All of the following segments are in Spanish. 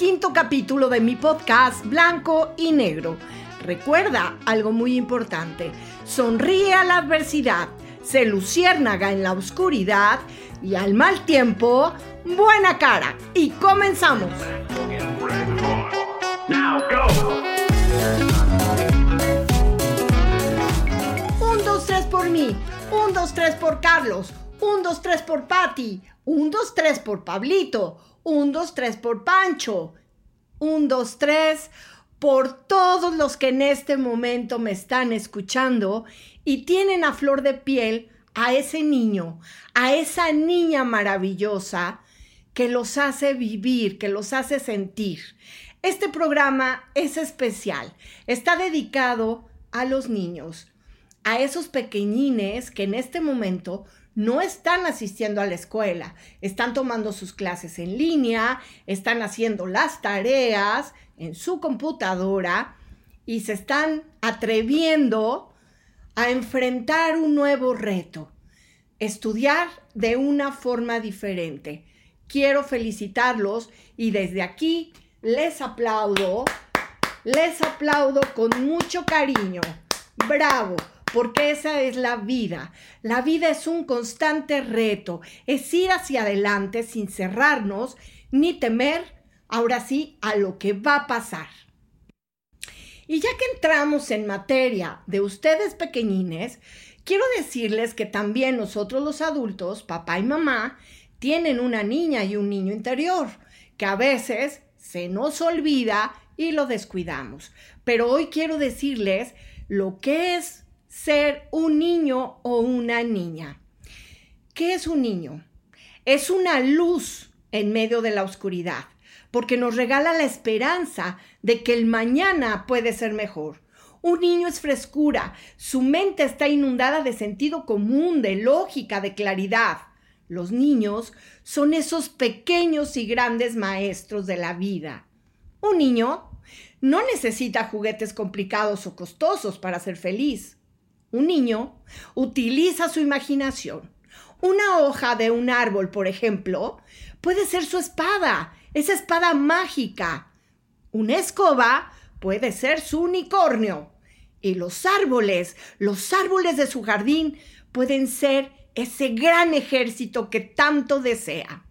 quinto capítulo de mi podcast Blanco y Negro. Recuerda algo muy importante, sonríe a la adversidad, se luciérnaga en la oscuridad y al mal tiempo, buena cara. Y comenzamos. Un, dos, tres por mí, un, dos, tres por Carlos, un, dos, tres por Patty, un, dos, tres por Pablito, un, dos, tres por Pancho, un, dos, tres por todos los que en este momento me están escuchando y tienen a flor de piel a ese niño, a esa niña maravillosa que los hace vivir, que los hace sentir. Este programa es especial, está dedicado a los niños, a esos pequeñines que en este momento no están asistiendo a la escuela, están tomando sus clases en línea, están haciendo las tareas en su computadora y se están atreviendo a enfrentar un nuevo reto, estudiar de una forma diferente. Quiero felicitarlos y desde aquí les aplaudo, les aplaudo con mucho cariño. Bravo, porque esa es la vida. La vida es un constante reto, es ir hacia adelante sin cerrarnos ni temer, ahora sí, a lo que va a pasar. Y ya que entramos en materia de ustedes pequeñines, quiero decirles que también nosotros los adultos, papá y mamá, tienen una niña y un niño interior, que a veces se nos olvida y lo descuidamos. Pero hoy quiero decirles lo que es ser un niño o una niña. ¿Qué es un niño? Es una luz en medio de la oscuridad, porque nos regala la esperanza de que el mañana puede ser mejor. Un niño es frescura, su mente está inundada de sentido común, de lógica, de claridad. Los niños son esos pequeños y grandes maestros de la vida. Un niño no necesita juguetes complicados o costosos para ser feliz. Un niño utiliza su imaginación. Una hoja de un árbol, por ejemplo, puede ser su espada, esa espada mágica. Una escoba puede ser su unicornio. Y los árboles, los árboles de su jardín pueden ser ese gran ejército que tanto desea.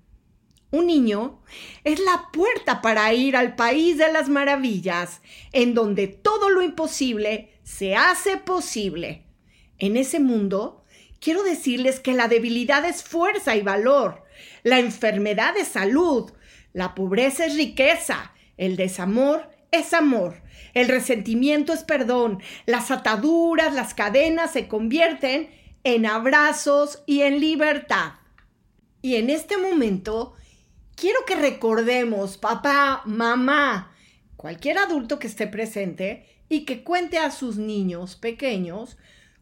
Un niño es la puerta para ir al país de las maravillas, en donde todo lo imposible se hace posible. En ese mundo, quiero decirles que la debilidad es fuerza y valor, la enfermedad es salud, la pobreza es riqueza, el desamor es amor, el resentimiento es perdón, las ataduras, las cadenas se convierten en abrazos y en libertad. Y en este momento, quiero que recordemos, papá, mamá, cualquier adulto que esté presente y que cuente a sus niños pequeños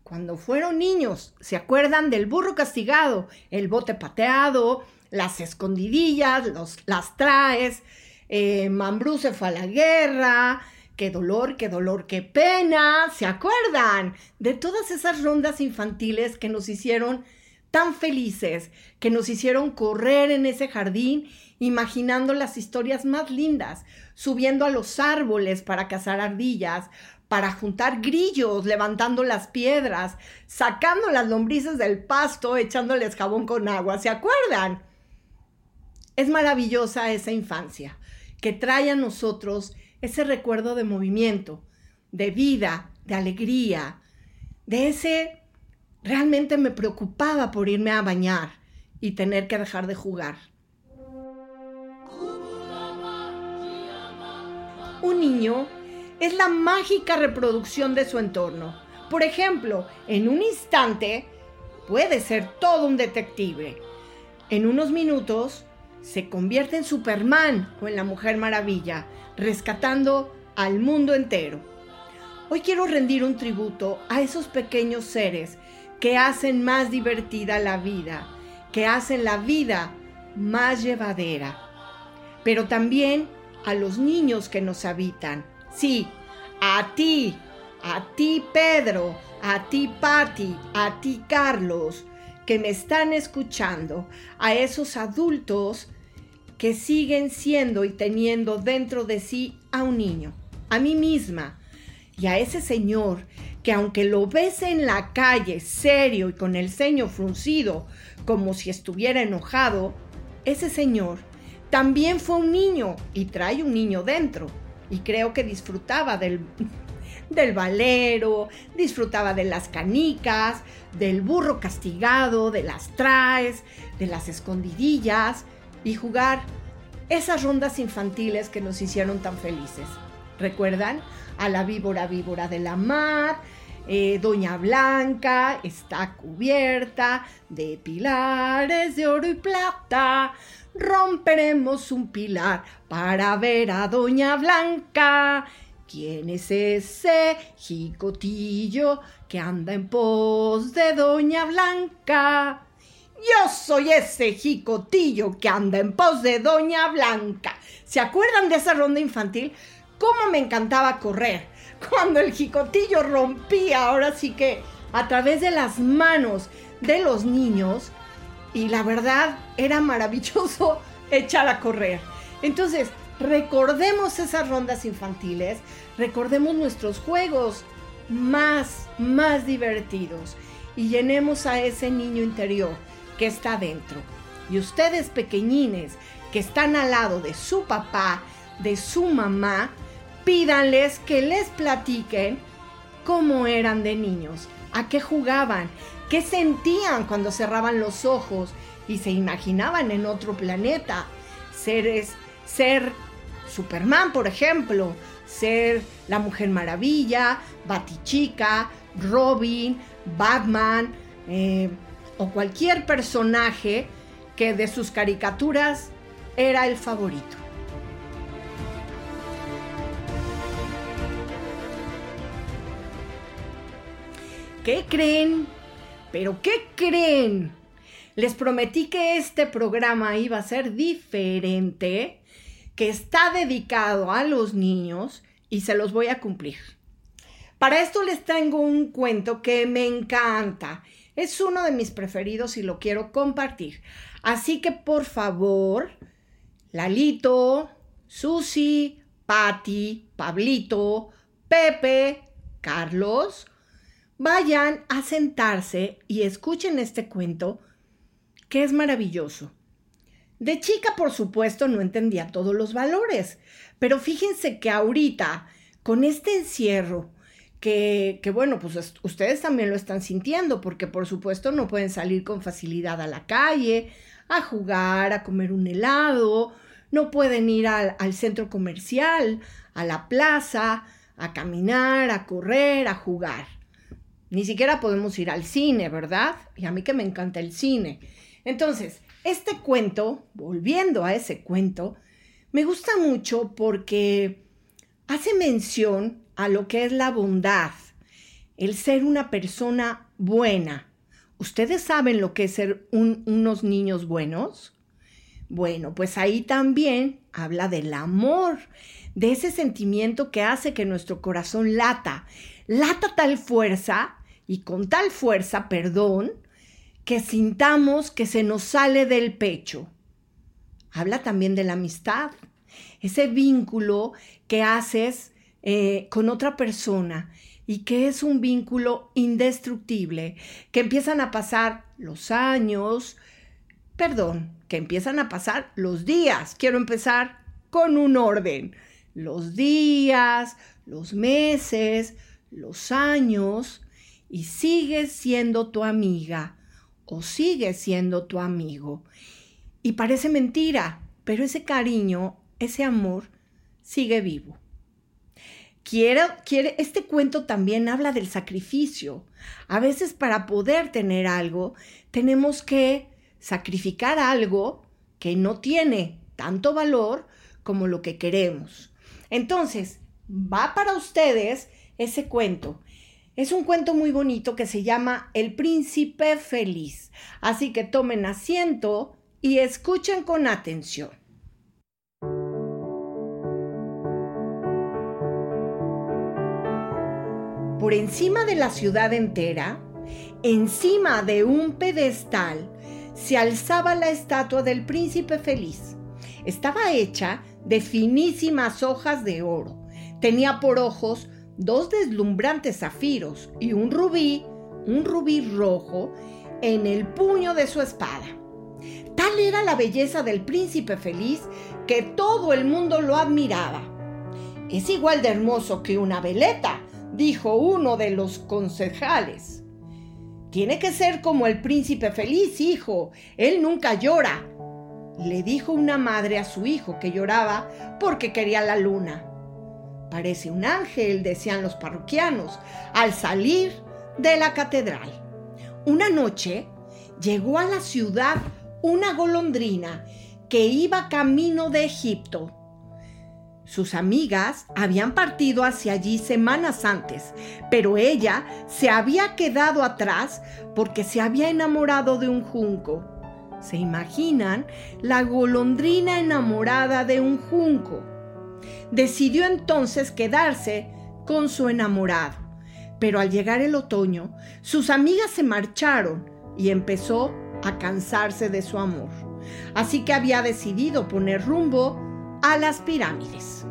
cuando fueron niños. ¿Se acuerdan del burro castigado, el bote pateado, las escondidillas, los, las traes? Eh, Mambrú se fue a la guerra, qué dolor, qué dolor, qué pena. ¿Se acuerdan de todas esas rondas infantiles que nos hicieron tan felices, que nos hicieron correr en ese jardín imaginando las historias más lindas, subiendo a los árboles para cazar ardillas, para juntar grillos, levantando las piedras, sacando las lombrices del pasto, echándoles jabón con agua. ¿Se acuerdan? Es maravillosa esa infancia que trae a nosotros ese recuerdo de movimiento, de vida, de alegría, de ese realmente me preocupaba por irme a bañar y tener que dejar de jugar. Un niño es la mágica reproducción de su entorno. Por ejemplo, en un instante puede ser todo un detective. En unos minutos se convierte en Superman o en la Mujer Maravilla, rescatando al mundo entero. Hoy quiero rendir un tributo a esos pequeños seres que hacen más divertida la vida, que hacen la vida más llevadera, pero también a los niños que nos habitan. Sí, a ti, a ti Pedro, a ti Patti, a ti Carlos, que me están escuchando, a esos adultos que siguen siendo y teniendo dentro de sí a un niño, a mí misma y a ese señor que aunque lo ves en la calle serio y con el ceño fruncido, como si estuviera enojado, ese señor también fue un niño y trae un niño dentro. Y creo que disfrutaba del, del valero, disfrutaba de las canicas, del burro castigado, de las traes, de las escondidillas y jugar esas rondas infantiles que nos hicieron tan felices. ¿Recuerdan? A la víbora víbora de la mar, eh, Doña Blanca está cubierta de pilares de oro y plata. Romperemos un pilar para ver a Doña Blanca. ¿Quién es ese jicotillo que anda en pos de Doña Blanca? Yo soy ese jicotillo que anda en pos de Doña Blanca. ¿Se acuerdan de esa ronda infantil? ¿Cómo me encantaba correr? Cuando el jicotillo rompía, ahora sí que a través de las manos de los niños, y la verdad era maravilloso echar a correr. Entonces, recordemos esas rondas infantiles, recordemos nuestros juegos más, más divertidos y llenemos a ese niño interior que está dentro. Y ustedes pequeñines que están al lado de su papá, de su mamá, pídanles que les platiquen cómo eran de niños, a qué jugaban, qué sentían cuando cerraban los ojos y se imaginaban en otro planeta. Seres, ser Superman, por ejemplo, ser la Mujer Maravilla, Batichica, Robin, Batman eh, o cualquier personaje que de sus caricaturas era el favorito. ¿Qué creen? ¿Pero qué creen? Les prometí que este programa iba a ser diferente, que está dedicado a los niños y se los voy a cumplir. Para esto les tengo un cuento que me encanta. Es uno de mis preferidos y lo quiero compartir. Así que por favor, Lalito, Susi, Patti, Pablito, Pepe, Carlos, vayan a sentarse y escuchen este cuento que es maravilloso. De chica, por supuesto, no entendía todos los valores, pero fíjense que ahorita, con este encierro, que, que, bueno, pues ustedes también lo están sintiendo, porque por supuesto no pueden salir con facilidad a la calle, a jugar, a comer un helado, no pueden ir al, al centro comercial, a la plaza, a caminar, a correr, a jugar. Ni siquiera podemos ir al cine, ¿verdad? Y a mí que me encanta el cine. Entonces, este cuento, volviendo a ese cuento, me gusta mucho porque hace mención a lo que es la bondad, el ser una persona buena. ¿Ustedes saben lo que es ser unos niños buenos? Bueno, pues ahí también habla del amor, de ese sentimiento que hace que nuestro corazón lata, lata tal fuerza y con tal fuerza, perdón, que sintamos que se nos sale del pecho. Habla también de la amistad, ese vínculo que haces eh, con otra persona y que es un vínculo indestructible, que empiezan a pasar los años, perdón, que empiezan a pasar los días. Quiero empezar con un orden. Los días, los meses, los años, y sigue siendo tu amiga o sigue siendo tu amigo. Y parece mentira, pero ese cariño, ese amor, sigue vivo. Quiere, quiere, este cuento también habla del sacrificio. A veces para poder tener algo, tenemos que sacrificar algo que no tiene tanto valor como lo que queremos. Entonces, va para ustedes ese cuento. Es un cuento muy bonito que se llama El príncipe feliz. Así que tomen asiento y escuchen con atención. Por encima de la ciudad entera, encima de un pedestal, se alzaba la estatua del príncipe feliz. Estaba hecha de finísimas hojas de oro. Tenía por ojos dos deslumbrantes zafiros y un rubí, un rubí rojo, en el puño de su espada. Tal era la belleza del príncipe feliz que todo el mundo lo admiraba. Es igual de hermoso que una veleta, dijo uno de los concejales. Tiene que ser como el príncipe feliz, hijo. Él nunca llora. Le dijo una madre a su hijo que lloraba porque quería la luna. Parece un ángel, decían los parroquianos, al salir de la catedral. Una noche llegó a la ciudad una golondrina que iba camino de Egipto. Sus amigas habían partido hacia allí semanas antes, pero ella se había quedado atrás porque se había enamorado de un junco. ¿Se imaginan? La golondrina enamorada de un junco. Decidió entonces quedarse con su enamorado. Pero al llegar el otoño, sus amigas se marcharon y empezó a cansarse de su amor. Así que había decidido poner rumbo a las pirámides.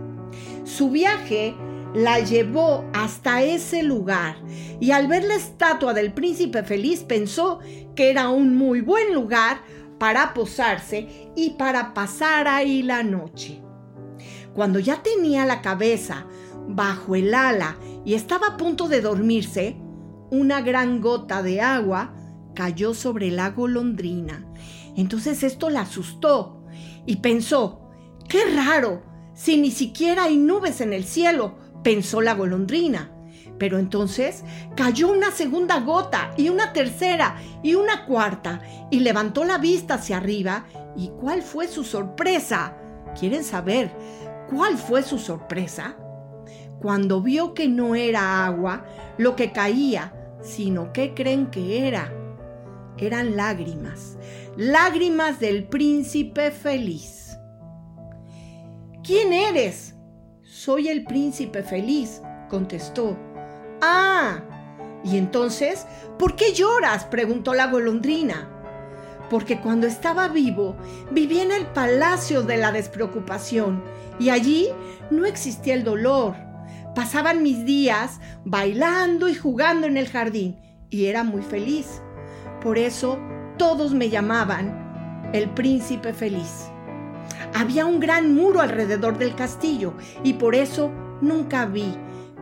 Su viaje la llevó hasta ese lugar y al ver la estatua del príncipe feliz pensó que era un muy buen lugar para posarse y para pasar ahí la noche. Cuando ya tenía la cabeza bajo el ala y estaba a punto de dormirse, una gran gota de agua cayó sobre la golondrina. Entonces esto la asustó y pensó, qué raro, si ni siquiera hay nubes en el cielo, pensó la golondrina. Pero entonces cayó una segunda gota y una tercera y una cuarta y levantó la vista hacia arriba y cuál fue su sorpresa. ¿Quieren saber? ¿Cuál fue su sorpresa? Cuando vio que no era agua lo que caía, sino que creen que era. Eran lágrimas, lágrimas del príncipe feliz. ¿Quién eres? Soy el príncipe feliz, contestó. Ah, y entonces, ¿por qué lloras? preguntó la golondrina porque cuando estaba vivo vivía en el palacio de la despreocupación y allí no existía el dolor. Pasaban mis días bailando y jugando en el jardín y era muy feliz. Por eso todos me llamaban el príncipe feliz. Había un gran muro alrededor del castillo y por eso nunca vi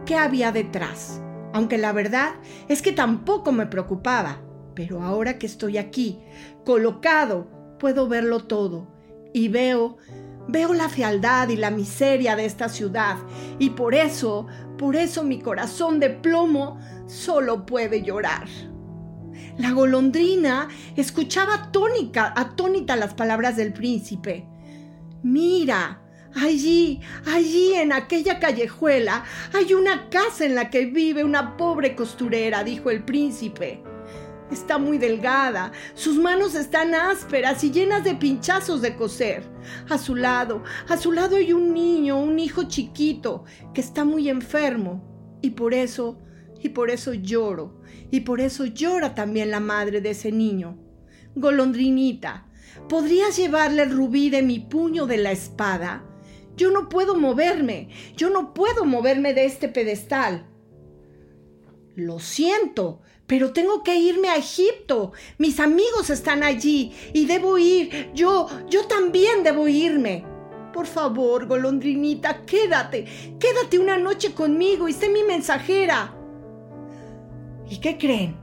qué había detrás, aunque la verdad es que tampoco me preocupaba pero ahora que estoy aquí, colocado, puedo verlo todo y veo, veo la fealdad y la miseria de esta ciudad y por eso, por eso mi corazón de plomo solo puede llorar. La golondrina escuchaba atónica, atónita las palabras del príncipe. Mira, allí, allí en aquella callejuela hay una casa en la que vive una pobre costurera, dijo el príncipe. Está muy delgada, sus manos están ásperas y llenas de pinchazos de coser. A su lado, a su lado hay un niño, un hijo chiquito, que está muy enfermo. Y por eso, y por eso lloro. Y por eso llora también la madre de ese niño. Golondrinita, ¿podrías llevarle el rubí de mi puño de la espada? Yo no puedo moverme, yo no puedo moverme de este pedestal. Lo siento, pero tengo que irme a Egipto. Mis amigos están allí y debo ir. Yo, yo también debo irme. Por favor, golondrinita, quédate. Quédate una noche conmigo y sé mi mensajera. ¿Y qué creen?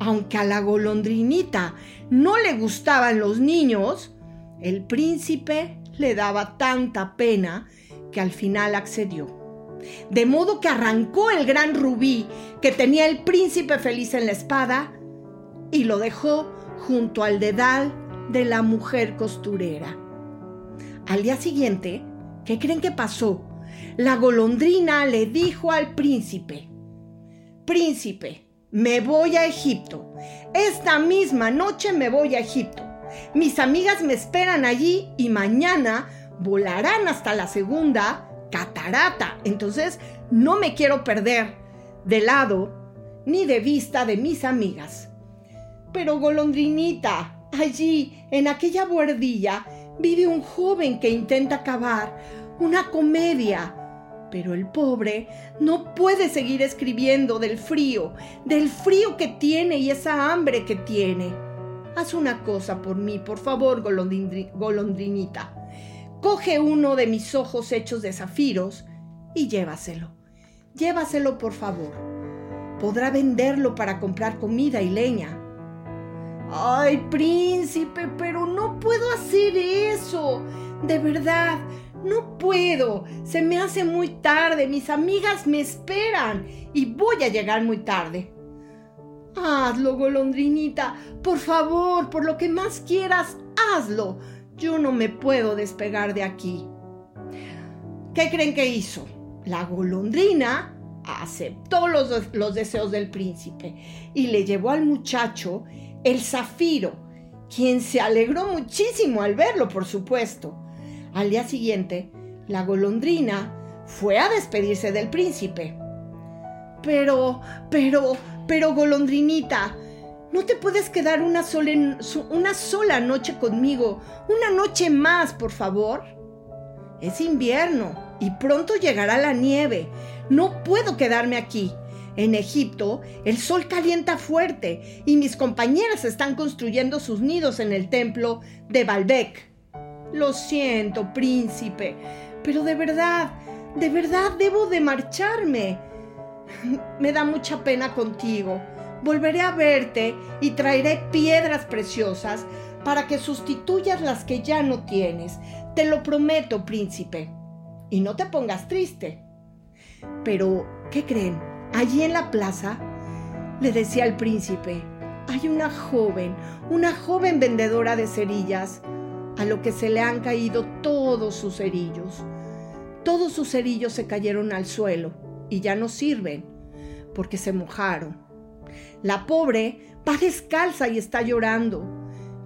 Aunque a la golondrinita no le gustaban los niños, el príncipe le daba tanta pena que al final accedió. De modo que arrancó el gran rubí que tenía el príncipe feliz en la espada y lo dejó junto al dedal de la mujer costurera. Al día siguiente, ¿qué creen que pasó? la golondrina le dijo al príncipe, Príncipe, me voy a Egipto. Esta misma noche me voy a Egipto. Mis amigas me esperan allí y mañana volarán hasta la segunda catarata. Entonces no me quiero perder de lado ni de vista de mis amigas. Pero golondrinita, allí, en aquella buhardilla, vive un joven que intenta acabar una comedia. Pero el pobre no puede seguir escribiendo del frío, del frío que tiene y esa hambre que tiene. Haz una cosa por mí, por favor, golondrinita. Coge uno de mis ojos hechos de zafiros y llévaselo. Llévaselo, por favor. Podrá venderlo para comprar comida y leña. Ay, príncipe, pero no puedo hacer eso. De verdad, no puedo. Se me hace muy tarde. Mis amigas me esperan y voy a llegar muy tarde. Hazlo, golondrinita. Por favor, por lo que más quieras, hazlo. Yo no me puedo despegar de aquí. ¿Qué creen que hizo? La golondrina aceptó los, los, deseos del príncipe y le llevó al muchacho el zafiro, quien se alegró muchísimo al verlo, por supuesto. Al día siguiente, la golondrina fue a despedirse del príncipe. Pero, pero, pero, golondrinita, ¿no te puedes quedar una sola, una sola noche conmigo? Una noche más, por favor. Es invierno y pronto llegará la nieve. No puedo quedarme aquí. En Egipto, el sol calienta fuerte y mis compañeras están construyendo sus nidos en el templo de Baalbek. Lo siento, príncipe, pero de verdad, de verdad debo de marcharme. Me da mucha pena contigo. Volveré a verte y traeré piedras preciosas para que sustituyas las que ya no tienes. Te lo prometo, príncipe. Y no te pongas triste. Pero, ¿qué creen? Allí en la plaza, le decía al príncipe, hay una joven, una joven vendedora de cerillas, a lo que se le han caído todos sus cerillos. Todos sus cerillos se cayeron al suelo y ya no sirven porque se mojaron. La pobre va descalza y está llorando.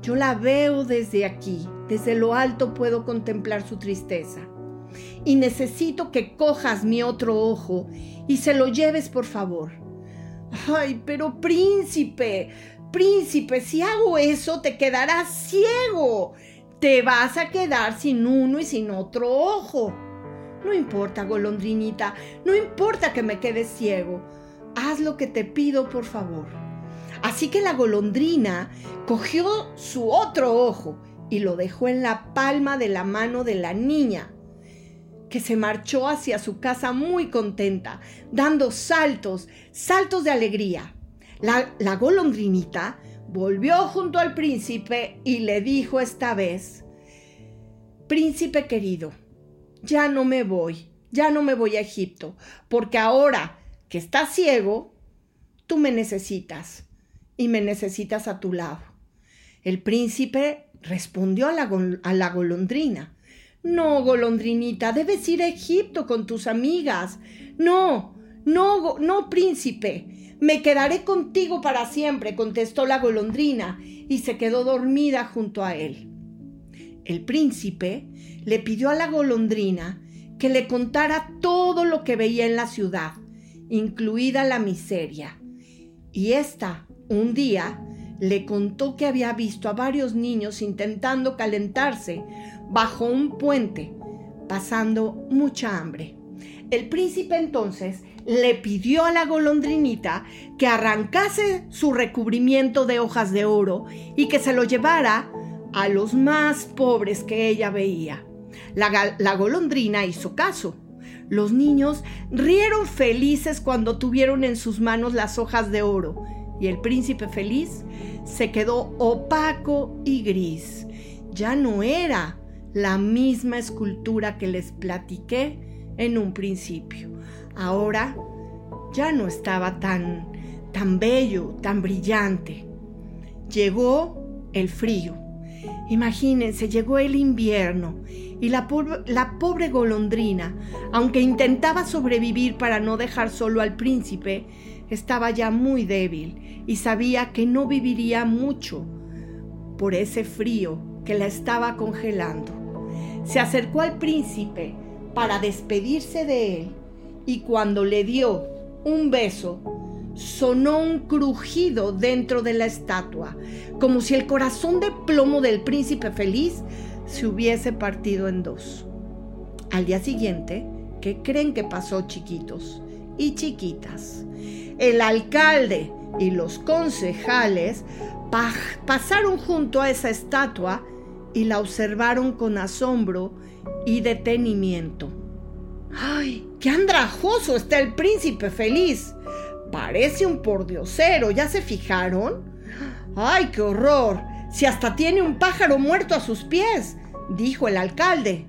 Yo la veo desde aquí, desde lo alto puedo contemplar su tristeza. Y necesito que cojas mi otro ojo y se lo lleves, por favor. Ay, pero príncipe, príncipe, si hago eso te quedarás ciego. Te vas a quedar sin uno y sin otro ojo. No importa, golondrinita, no importa que me quede ciego. Haz lo que te pido, por favor. Así que la golondrina cogió su otro ojo y lo dejó en la palma de la mano de la niña, que se marchó hacia su casa muy contenta, dando saltos, saltos de alegría. La, golondrinita volvió junto al príncipe y le dijo esta vez, Príncipe querido, ya no me voy, ya no me voy a Egipto, porque ahora que estás ciego, tú me necesitas y me necesitas a tu lado. El príncipe respondió a la, a la golondrina. No, golondrinita, debes ir a Egipto con tus amigas. No, no, no, príncipe. Me quedaré contigo para siempre, contestó la golondrina, y se quedó dormida junto a él. El príncipe le pidió a la golondrina que le contara todo lo que veía en la ciudad, incluida la miseria. Y ésta, un día, le contó que había visto a varios niños intentando calentarse bajo un puente, pasando mucha hambre. El príncipe entonces le pidió a la golondrinita que arrancase su recubrimiento de hojas de oro y que se lo llevara a los más pobres que ella veía. La, golondrina hizo caso. Los niños rieron felices cuando tuvieron en sus manos las hojas de oro y el príncipe feliz se quedó opaco y gris. Ya no era la misma escultura que les platiqué en un principio. Ahora ya no estaba tan tan bello, tan brillante. Llegó el frío Imagínense, llegó el invierno y la, la pobre golondrina, aunque intentaba sobrevivir para no dejar solo al príncipe, estaba ya muy débil y sabía que no viviría mucho por ese frío que la estaba congelando. Se acercó al príncipe para despedirse de él y cuando le dio un beso, sonó un crujido dentro de la estatua, como si el corazón de plomo del príncipe feliz se hubiese partido en dos. Al día siguiente, ¿qué creen que pasó, chiquitos y chiquitas? El alcalde y los concejales pasaron junto a esa estatua y la observaron con asombro y detenimiento. ¡Ay, qué andrajoso está el príncipe feliz! Parece un pordiosero, ¿ya se fijaron? ¡Ay, qué horror! Si hasta tiene un pájaro muerto a sus pies, dijo el alcalde.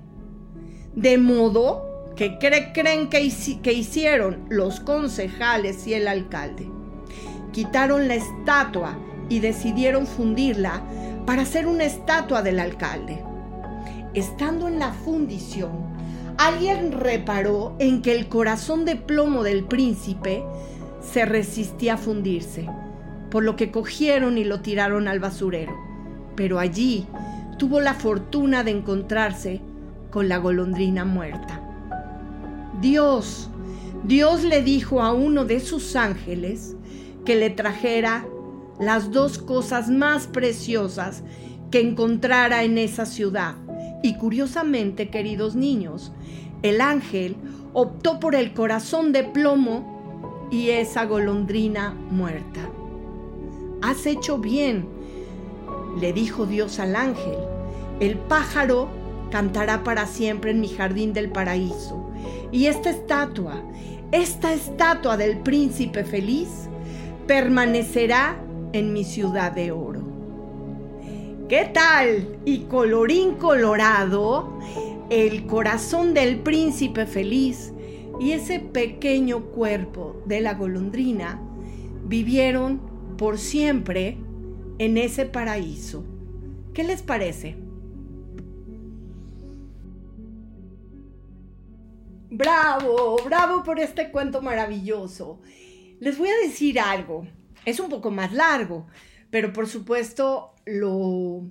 De modo que creen que, que hicieron los concejales y el alcalde. Quitaron la estatua y decidieron fundirla para hacer una estatua del alcalde. Estando en la fundición, alguien reparó en que el corazón de plomo del príncipe se resistía a fundirse, por lo que cogieron y lo tiraron al basurero. Pero allí tuvo la fortuna de encontrarse con la golondrina muerta. Dios, Dios le dijo a uno de sus ángeles que le trajera las dos cosas más preciosas que encontrara en esa ciudad. Y curiosamente, queridos niños, el ángel optó por el corazón de plomo y esa golondrina muerta. Has hecho bien, le dijo Dios al ángel. El pájaro cantará para siempre en mi jardín del paraíso. Y esta estatua, esta estatua del príncipe feliz, permanecerá en mi ciudad de oro. ¿Qué tal? Y colorín colorado, el corazón del príncipe feliz y ese pequeño cuerpo de la golondrina vivieron por siempre en ese paraíso. ¿Qué les parece? Bravo, bravo por este cuento maravilloso. Les voy a decir algo es un poco más largo, pero por supuesto lo,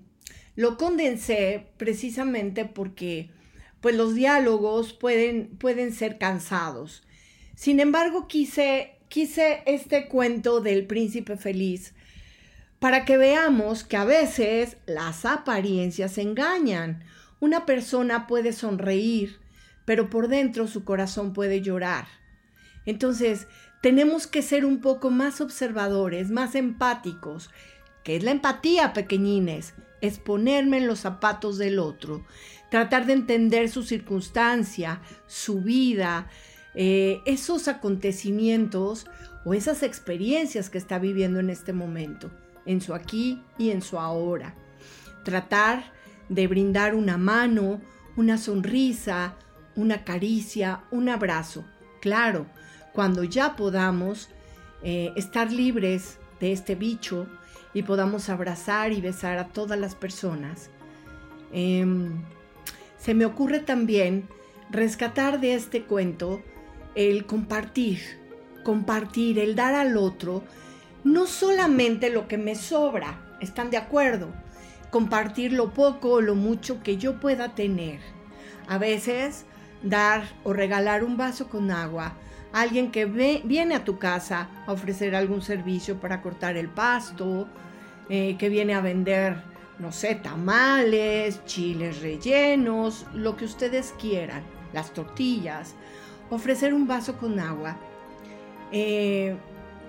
lo condensé precisamente porque pues los diálogos pueden, pueden ser cansados. Sin embargo, quise, quise este cuento del príncipe feliz para que veamos que a veces las apariencias engañan. Una persona puede sonreír, pero por dentro su corazón puede llorar. Entonces, tenemos que ser un poco más observadores, más empáticos. ¿Qué es la empatía, pequeñines? Es ponerme en los zapatos del otro, tratar de entender su circunstancia, su vida, eh, esos acontecimientos o esas experiencias que está viviendo en este momento, en su aquí y en su ahora. Tratar de brindar una mano, una sonrisa, una caricia, un abrazo. Claro, cuando ya podamos eh, estar libres de este bicho y podamos abrazar y besar a todas las personas. Em, se me ocurre también rescatar de este cuento el compartir, compartir, el dar al otro, no solamente lo que me sobra, ¿están de acuerdo? Compartir lo poco o lo mucho que yo pueda tener. A veces dar o regalar un vaso con agua alguien que viene a tu casa a ofrecer algún servicio para cortar el pasto, eh, que viene a vender, no sé, tamales, chiles rellenos, lo que ustedes quieran, las tortillas, ofrecer un vaso con agua. Eh,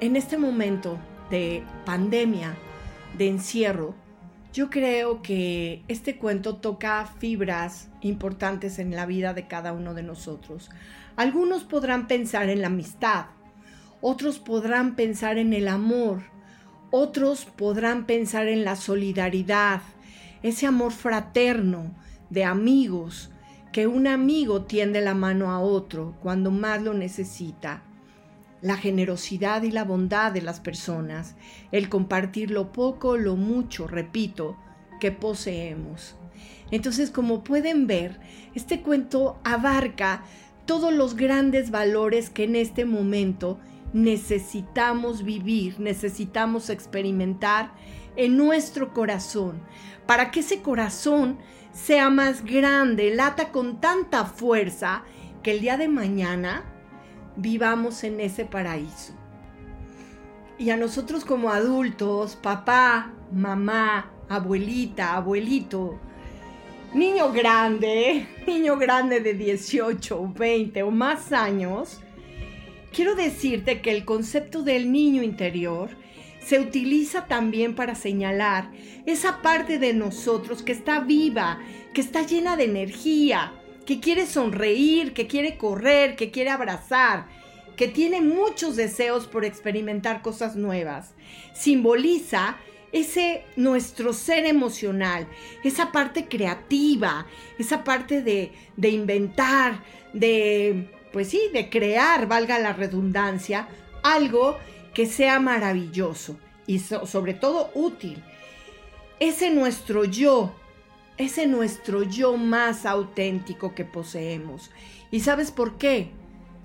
en este momento de pandemia, de encierro, yo creo que este cuento toca fibras importantes en la vida de cada uno de nosotros. Algunos podrán pensar en la amistad, otros podrán pensar en el amor, otros podrán pensar en la solidaridad, ese amor fraterno de amigos, que un amigo tiende la mano a otro cuando más lo necesita. La generosidad y la bondad de las personas, el compartir lo poco, lo mucho, repito, que poseemos. Entonces, como pueden ver, este cuento abarca todos los grandes valores que en este momento necesitamos vivir, necesitamos experimentar en nuestro corazón, para que ese corazón sea más grande, lata con tanta fuerza, que el día de mañana vivamos en ese paraíso. Y a nosotros como adultos, papá, mamá, abuelita, abuelito, niño grande, niño grande de 18, 20 o más años, quiero decirte que el concepto del niño interior se utiliza también para señalar esa parte de nosotros que está viva, que está llena de energía, que quiere sonreír, que quiere correr, que quiere abrazar, que tiene muchos deseos por experimentar cosas nuevas. Simboliza ese nuestro ser emocional, esa parte creativa, esa parte de, de inventar, de, pues sí, de crear, valga la redundancia, algo que sea maravilloso y sobre todo útil. Ese nuestro yo, ese nuestro yo más auténtico que poseemos. ¿Y sabes por qué?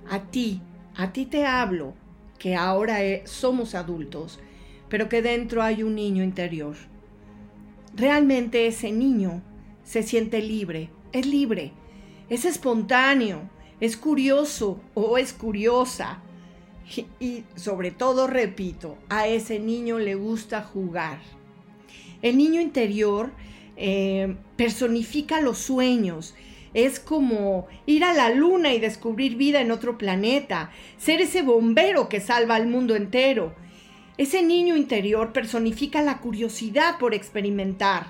A ti, a ti te hablo, que ahora eh, somos adultos, pero que dentro hay un niño interior. Realmente ese niño se siente libre, es libre, es espontáneo, es curioso o es curiosa. Y, sobre todo, repito, a ese niño le gusta jugar. El niño interior eh, personifica los sueños. Es como ir a la luna y descubrir vida en otro planeta, ser ese bombero que salva al mundo entero. Ese niño interior personifica la curiosidad por experimentar,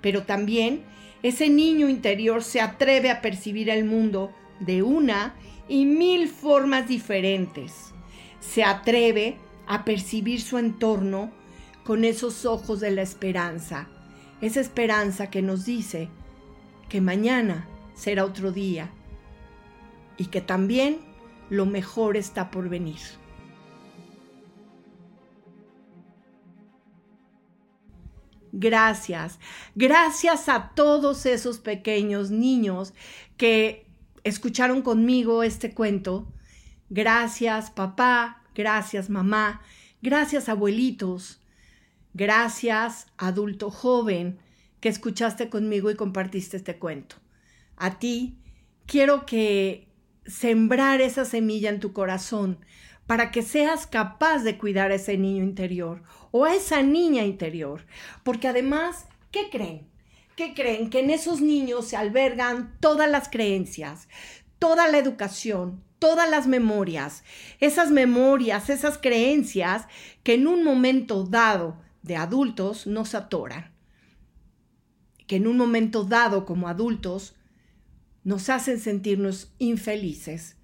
pero también ese niño interior se atreve a percibir el mundo de una y mil formas diferentes se atreve a percibir su entorno con esos ojos de la esperanza, esa esperanza que nos dice que mañana será otro día y que también lo mejor está por venir. Gracias, gracias a todos esos pequeños niños que escucharon conmigo este cuento. Gracias papá, gracias mamá, gracias abuelitos, gracias adulto joven que escuchaste conmigo y compartiste este cuento. A ti quiero que sembrar esa semilla en tu corazón para que seas capaz de cuidar a ese niño interior o a esa niña interior. Porque además, ¿qué creen? ¿Qué creen? Que en esos niños se albergan todas las creencias, toda la educación, todas las memorias, esas memorias, esas creencias que en un momento dado de adultos nos atoran, que en un momento dado como adultos nos hacen sentirnos infelices.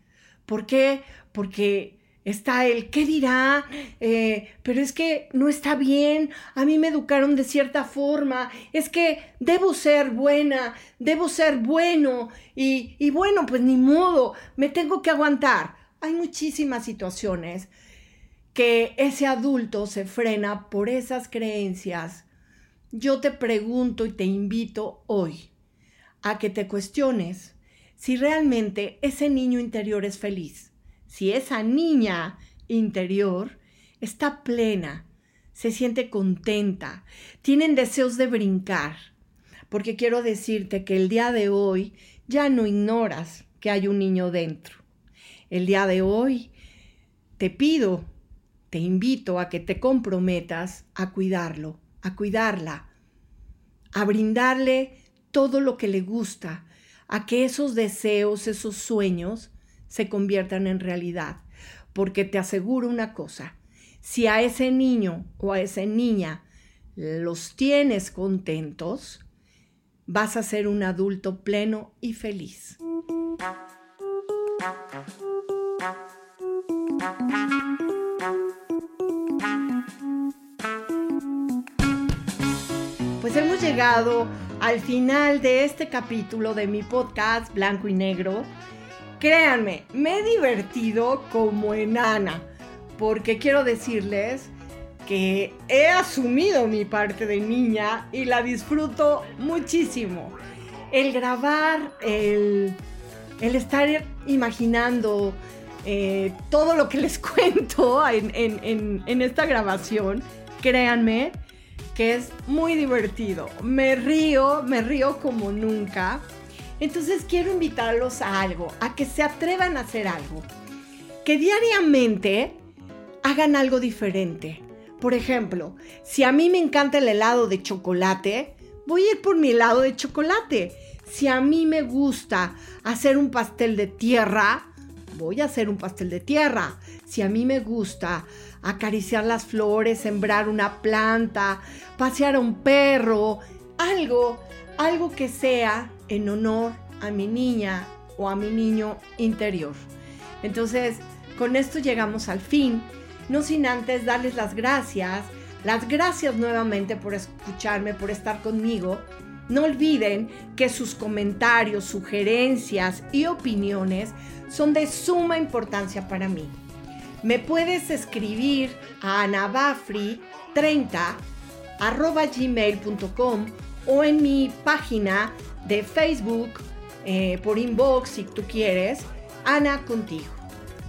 ¿Por qué? Porque Está el, ¿qué dirá? Eh, pero es que no está bien, a mí me educaron de cierta forma, es que debo ser buena, debo ser bueno y, y bueno, pues ni modo, me tengo que aguantar. Hay muchísimas situaciones que ese adulto se frena por esas creencias. Yo te pregunto y te invito hoy a que te cuestiones si realmente ese niño interior es feliz si esa niña interior está plena, se siente contenta, tienen deseos de brincar, porque quiero decirte que el día de hoy ya no ignoras que hay un niño dentro. El día de hoy te pido, te invito a que te comprometas a cuidarlo, a cuidarla, a brindarle todo lo que le gusta, a que esos deseos, esos sueños, se conviertan en realidad. Porque te aseguro una cosa, si a ese niño o a esa niña los tienes contentos, vas a ser un adulto pleno y feliz. Pues hemos llegado al final de este capítulo de mi podcast Blanco y Negro. Créanme, me he divertido como enana, porque quiero decirles que he asumido mi parte de niña y la disfruto muchísimo. El grabar, el, estar imaginando eh, todo lo que les cuento en, en, en esta grabación, créanme que es muy divertido. Me río, me río como nunca. Entonces quiero invitarlos a algo, a que se atrevan a hacer algo. Que diariamente hagan algo diferente. Por ejemplo, si a mí me encanta el helado de chocolate, voy a ir por mi helado de chocolate. Si a mí me gusta hacer un pastel de tierra, voy a hacer un pastel de tierra. Si a mí me gusta acariciar las flores, sembrar una planta, pasear a un perro, algo, algo que sea en honor a mi niña o a mi niño interior. Entonces, con esto llegamos al fin no sin antes darles las gracias, las gracias nuevamente por escucharme, por estar conmigo. No olviden que sus comentarios, sugerencias y opiniones son de suma importancia para mí. Me puedes escribir a anabafri30 gmail.com o en mi página de Facebook eh, por inbox si tú quieres, Ana contigo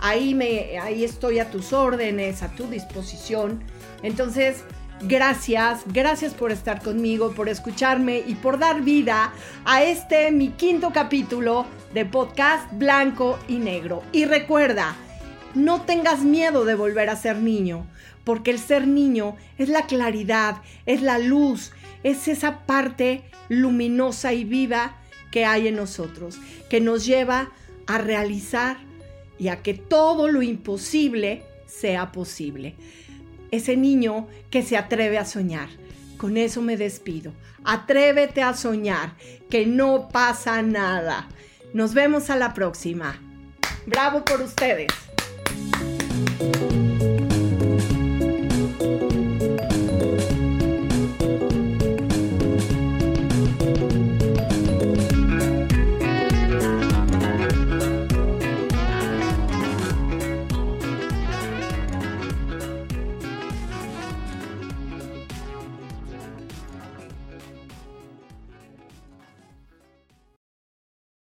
ahí, me, ahí estoy a tus órdenes, a tu disposición. Entonces, gracias, gracias por estar conmigo, por escucharme y por dar vida a este mi quinto capítulo de podcast Blanco y Negro. Y recuerda, no tengas miedo de volver a ser niño, porque el ser niño es la claridad, es la luz, es esa parte luminosa y viva que hay en nosotros, que nos lleva a realizar y a que todo lo imposible sea posible. Ese niño que se atreve a soñar. Con eso me despido. Atrévete a soñar, que no pasa nada. Nos vemos a la próxima. Bravo por ustedes.